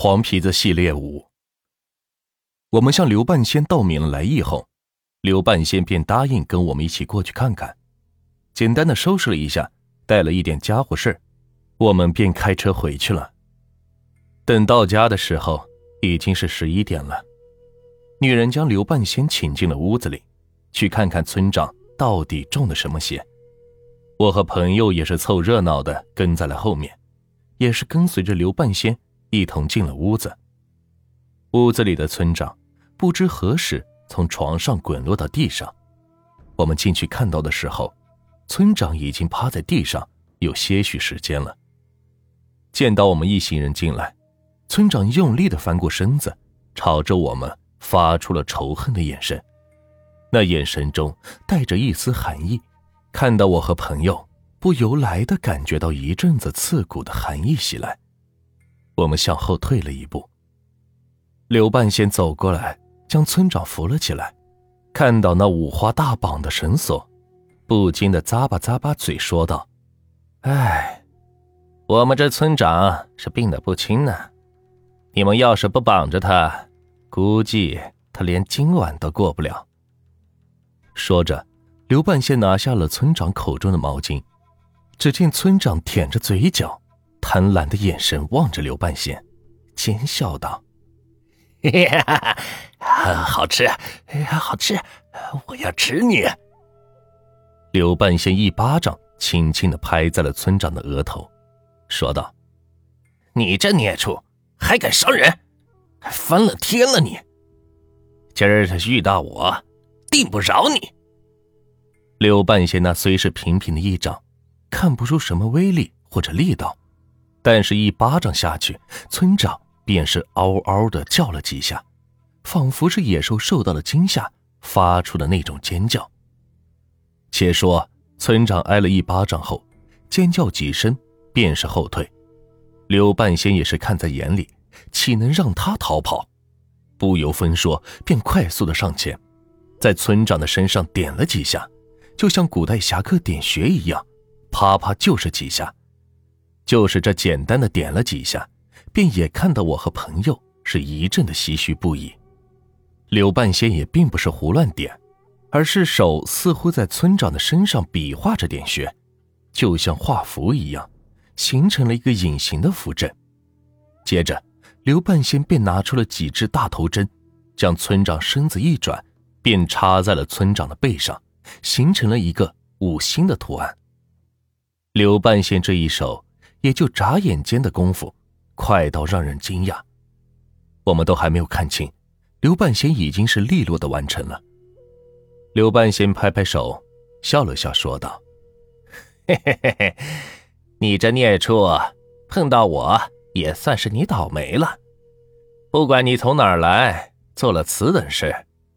黄皮子系列五。我们向刘半仙道明了来意后，刘半仙便答应跟我们一起过去看看。简单的收拾了一下，带了一点家伙事我们便开车回去了。等到家的时候，已经是十一点了。女人将刘半仙请进了屋子里，去看看村长到底中了什么邪。我和朋友也是凑热闹的跟在了后面，也是跟随着刘半仙一同进了屋子。屋子里的村长不知何时从床上滚落到地上，我们进去看到的时候，村长已经趴在地上有些许时间了。见到我们一行人进来，村长用力的翻过身子，朝着我们发出了仇恨的眼神，那眼神中带着一丝寒意。看到我和朋友，不由来的感觉到一阵子刺骨的寒意袭来，我们向后退了一步。刘半仙走过来，将村长扶了起来，看到那五花大绑的绳索，不禁的咂巴咂巴嘴，说道：“哎，我们这村长是病得不轻呢。你们要是不绑着他，估计他连今晚都过不了。”说着，刘半仙拿下了村长口中的毛巾，只见村长舔着嘴角，贪婪的眼神望着刘半仙，奸笑道。好吃，好吃，我要吃你！刘半仙一巴掌轻轻的拍在了村长的额头，说道：“你这孽畜，还敢伤人，翻了天了你！今儿他遇到我，定不饶你！”刘半仙那虽是平平的一掌，看不出什么威力或者力道，但是一巴掌下去，村长。便是嗷嗷的叫了几下，仿佛是野兽受到了惊吓发出的那种尖叫。且说村长挨了一巴掌后，尖叫几声，便是后退。刘半仙也是看在眼里，岂能让他逃跑？不由分说，便快速的上前，在村长的身上点了几下，就像古代侠客点穴一样，啪啪就是几下，就是这简单的点了几下。便也看到我和朋友是一阵的唏嘘不已。刘半仙也并不是胡乱点，而是手似乎在村长的身上比划着点穴，就像画符一样，形成了一个隐形的符阵。接着，刘半仙便拿出了几支大头针，将村长身子一转，便插在了村长的背上，形成了一个五星的图案。刘半仙这一手，也就眨眼间的功夫。快到让人惊讶，我们都还没有看清，刘半仙已经是利落的完成了。刘半仙拍拍手，笑了笑，说道：“嘿嘿嘿嘿，你这孽畜，碰到我也算是你倒霉了。不管你从哪儿来，做了此等事，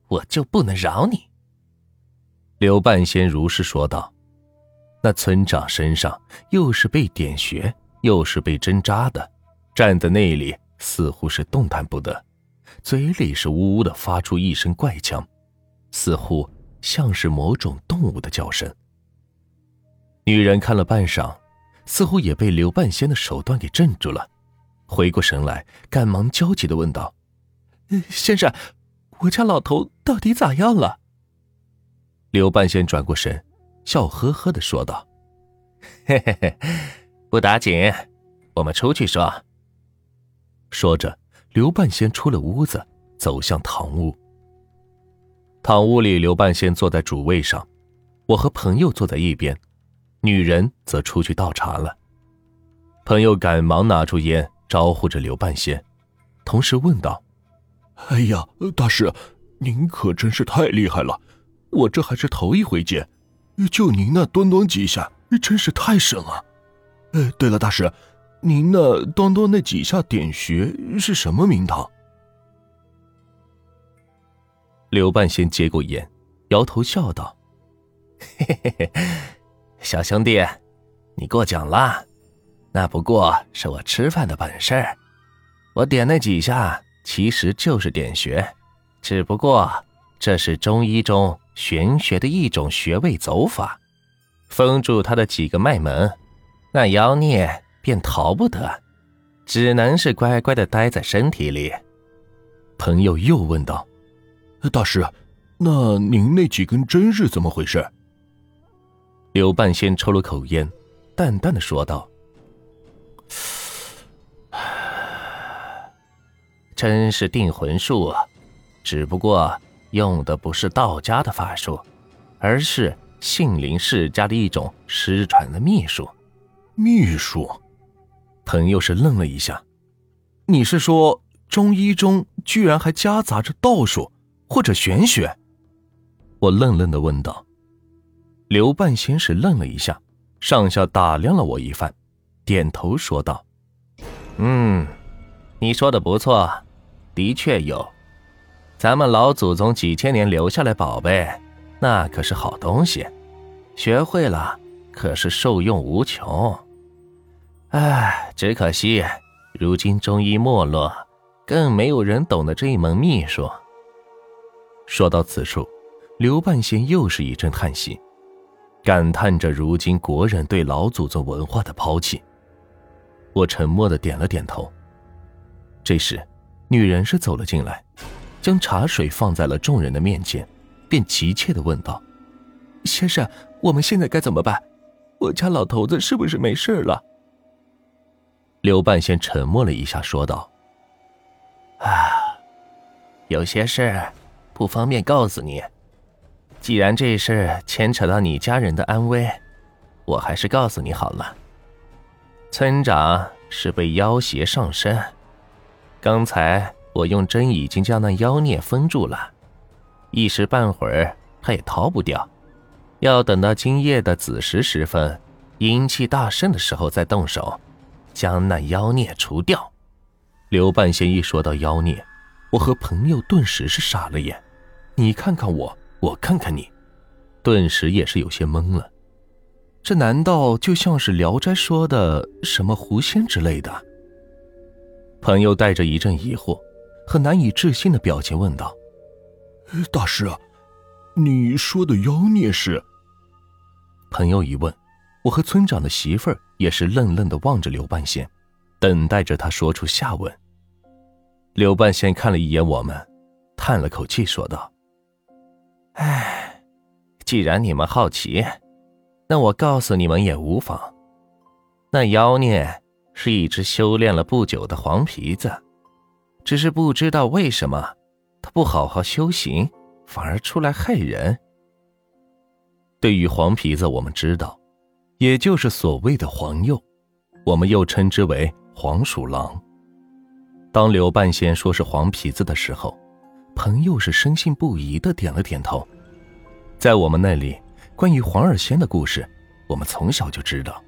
我就不能饶你。”刘半仙如是说道。那村长身上又是被点穴，又是被针扎的。站在那里，似乎是动弹不得，嘴里是呜呜的发出一声怪腔，似乎像是某种动物的叫声。女人看了半晌，似乎也被刘半仙的手段给镇住了，回过神来，赶忙焦急的问道：“先生，我家老头到底咋样了？”刘半仙转过身，笑呵呵的说道：“嘿嘿嘿，不打紧，我们出去说。”说着，刘半仙出了屋子，走向堂屋。堂屋里，刘半仙坐在主位上，我和朋友坐在一边，女人则出去倒茶了。朋友赶忙拿出烟，招呼着刘半仙，同时问道：“哎呀，大师，您可真是太厉害了！我这还是头一回见，就您那端端几下，真是太神了。哎，对了，大师。”您那端端那几下点穴是什么名堂？刘半仙接过烟，摇头笑道：“嘿嘿嘿，小兄弟，你过奖了。那不过是我吃饭的本事。我点那几下其实就是点穴，只不过这是中医中玄学的一种穴位走法，封住他的几个脉门，那妖孽。”便逃不得，只能是乖乖的待在身体里。朋友又问道：“大师，那您那几根针是怎么回事？”刘半仙抽了口烟，淡淡的说道：“真是定魂术啊，只不过用的不是道家的法术，而是杏林世家的一种失传的秘术。秘术。”朋友是愣了一下，你是说中医中居然还夹杂着道术或者玄学？我愣愣的问道。刘半仙是愣了一下，上下打量了我一番，点头说道：“嗯，你说的不错，的确有。咱们老祖宗几千年留下来宝贝，那可是好东西，学会了可是受用无穷。”唉，只可惜，如今中医没落，更没有人懂得这一门秘术。说到此处，刘半仙又是一阵叹息，感叹着如今国人对老祖宗文化的抛弃。我沉默的点了点头。这时，女人是走了进来，将茶水放在了众人的面前，便急切的问道：“先生，我们现在该怎么办？我家老头子是不是没事了？”刘半仙沉默了一下，说道：“啊，有些事不方便告诉你。既然这事牵扯到你家人的安危，我还是告诉你好了。村长是被妖邪上身，刚才我用针已经将那妖孽封住了，一时半会儿他也逃不掉。要等到今夜的子时时分，阴气大盛的时候再动手。”将那妖孽除掉。刘半仙一说到妖孽，我和朋友顿时是傻了眼。你看看我，我看看你，顿时也是有些懵了。这难道就像是《聊斋》说的什么狐仙之类的？朋友带着一阵疑惑和难以置信的表情问道：“大师啊，你说的妖孽是？”朋友一问。我和村长的媳妇儿也是愣愣的望着刘半仙，等待着他说出下文。刘半仙看了一眼我们，叹了口气说道：“唉，既然你们好奇，那我告诉你们也无妨。那妖孽是一只修炼了不久的黄皮子，只是不知道为什么，他不好好修行，反而出来害人。对于黄皮子，我们知道。”也就是所谓的黄鼬，我们又称之为黄鼠狼。当刘半仙说是黄皮子的时候，朋友是深信不疑的点了点头。在我们那里，关于黄二仙的故事，我们从小就知道。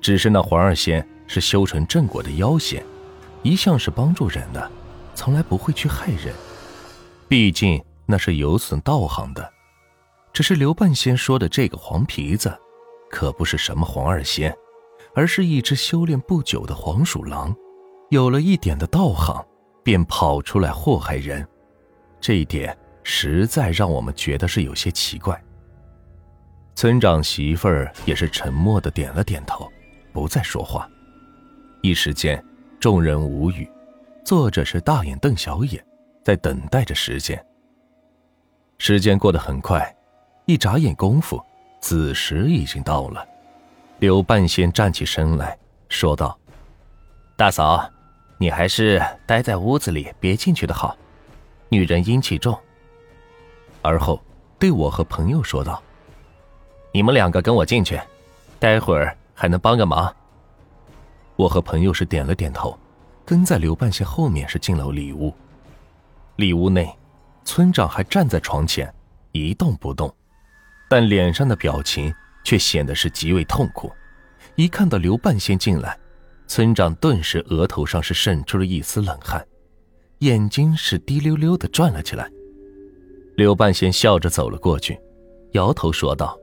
只是那黄二仙是修成正果的妖仙，一向是帮助人的，从来不会去害人。毕竟那是有损道行的。只是刘半仙说的这个黄皮子。可不是什么黄二仙，而是一只修炼不久的黄鼠狼，有了一点的道行，便跑出来祸害人，这一点实在让我们觉得是有些奇怪。村长媳妇儿也是沉默的点了点头，不再说话。一时间，众人无语，作者是大眼瞪小眼，在等待着时间。时间过得很快，一眨眼功夫。子时已经到了，刘半仙站起身来说道：“大嫂，你还是待在屋子里，别进去的好，女人阴气重。”而后对我和朋友说道：“你们两个跟我进去，待会儿还能帮个忙。”我和朋友是点了点头，跟在刘半仙后面是进了里屋。里屋内，村长还站在床前一动不动。但脸上的表情却显得是极为痛苦。一看到刘半仙进来，村长顿时额头上是渗出了一丝冷汗，眼睛是滴溜溜的转了起来。刘半仙笑着走了过去，摇头说道：“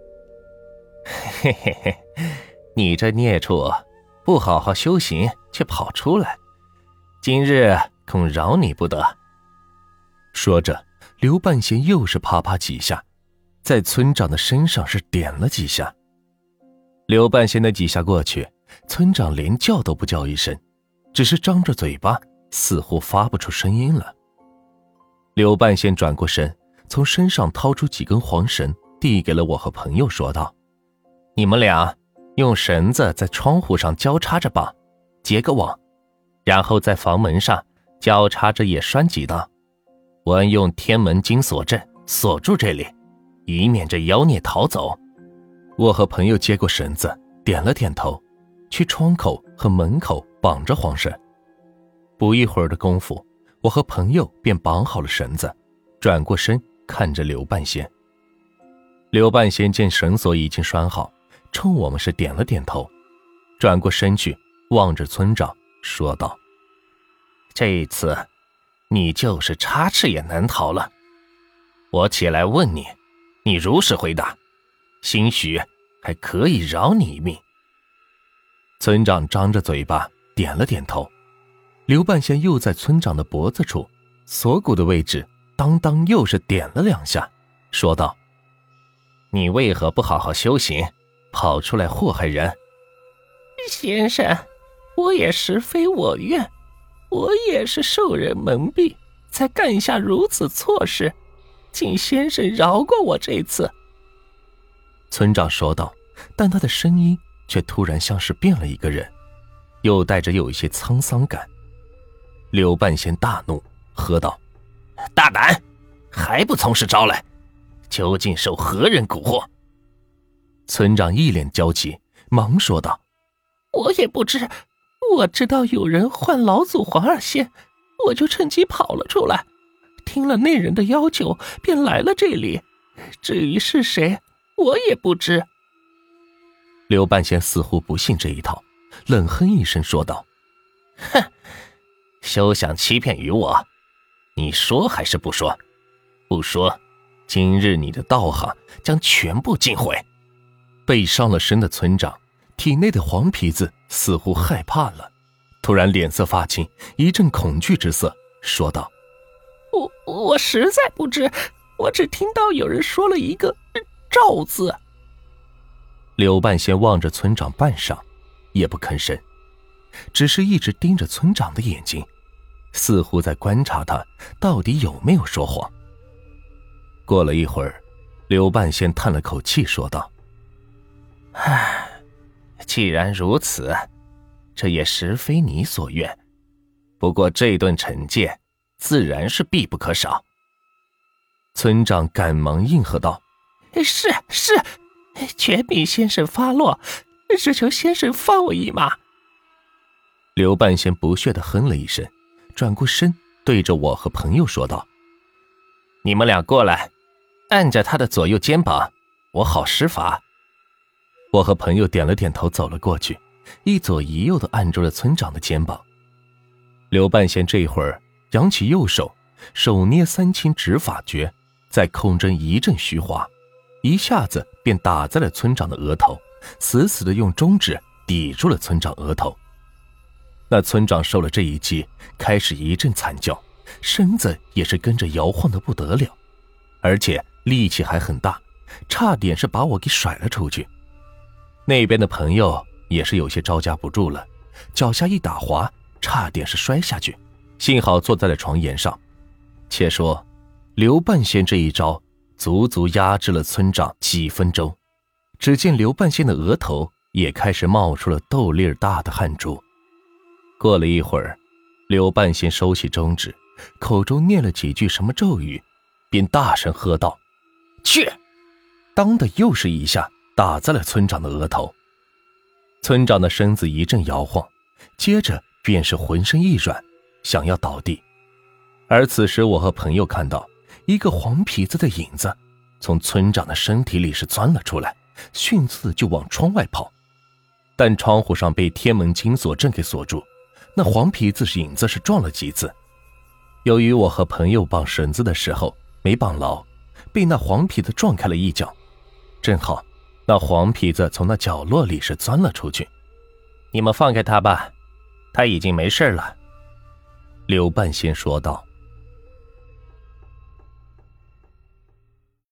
嘿嘿嘿，你这孽畜，不好好修行却跑出来，今日恐饶你不得。”说着，刘半仙又是啪啪几下。在村长的身上是点了几下，刘半仙的几下过去，村长连叫都不叫一声，只是张着嘴巴，似乎发不出声音了。刘半仙转过身，从身上掏出几根黄绳，递给了我和朋友，说道：“你们俩用绳子在窗户上交叉着绑，结个网，然后在房门上交叉着也拴几道。我用天门金锁阵锁住这里，以免这妖孽逃走。”我和朋友接过绳子，点了点头，去窗口和门口绑着黄绳。不一会儿的功夫。我和朋友便绑好了绳子，转过身看着刘半仙。刘半仙见绳索已经拴好，冲我们是点了点头，转过身去望着村长说道：“这一次，你就是插翅也难逃了。我起来问你，你如实回答，兴许还可以饶你一命。”村长张着嘴巴点了点头。刘半仙又在村长的脖子处，锁骨的位置，当当又是点了两下，说道：“你为何不好好修行，跑出来祸害人？”先生，我也实非我愿，我也是受人蒙蔽，才干下如此错事，请先生饶过我这次。”村长说道，但他的声音却突然像是变了一个人，又带着有一些沧桑感。柳半仙大怒，喝道：“大胆，还不从实招来！究竟受何人蛊惑？”村长一脸焦急，忙说道：“我也不知，我知道有人唤老祖黄二仙，我就趁机跑了出来。听了那人的要求，便来了这里。至于是谁，我也不知。”刘半仙似乎不信这一套，冷哼一声说道：“哼！”休想欺骗于我！你说还是不说？不说，今日你的道行将全部尽毁。被伤了身的村长体内的黄皮子似乎害怕了，突然脸色发青，一阵恐惧之色，说道：“我我实在不知，我只听到有人说了一个‘赵’字。”刘半仙望着村长半晌，也不吭声，只是一直盯着村长的眼睛。似乎在观察他到底有没有说谎。过了一会儿，刘半仙叹了口气，说道：“唉，既然如此，这也实非你所愿。不过这顿惩戒，自然是必不可少。”村长赶忙应和道：“是是，全凭先生发落，只求先生放我一马。”刘半仙不屑的哼了一声。转过身，对着我和朋友说道：“你们俩过来，按着他的左右肩膀，我好施法。”我和朋友点了点头，走了过去，一左一右的按住了村长的肩膀。刘半仙这会儿扬起右手，手捏三清指法诀，在空中一阵虚划，一下子便打在了村长的额头，死死的用中指抵住了村长额头。那村长受了这一击，开始一阵惨叫，身子也是跟着摇晃的不得了，而且力气还很大，差点是把我给甩了出去。那边的朋友也是有些招架不住了，脚下一打滑，差点是摔下去，幸好坐在了床沿上。且说刘半仙这一招，足足压制了村长几分钟。只见刘半仙的额头也开始冒出了豆粒大的汗珠。过了一会儿，刘半仙收起中指，口中念了几句什么咒语，便大声喝道：“去！”当的又是一下打在了村长的额头。村长的身子一阵摇晃，接着便是浑身一软，想要倒地。而此时，我和朋友看到一个黄皮子的影子从村长的身体里是钻了出来，迅速就往窗外跑，但窗户上被天门金锁阵给锁住。那黄皮子影子是撞了几次，由于我和朋友绑绳子的时候没绑牢，被那黄皮子撞开了一角，正好那黄皮子从那角落里是钻了出去。你们放开他吧，他已经没事了。”刘半仙说道。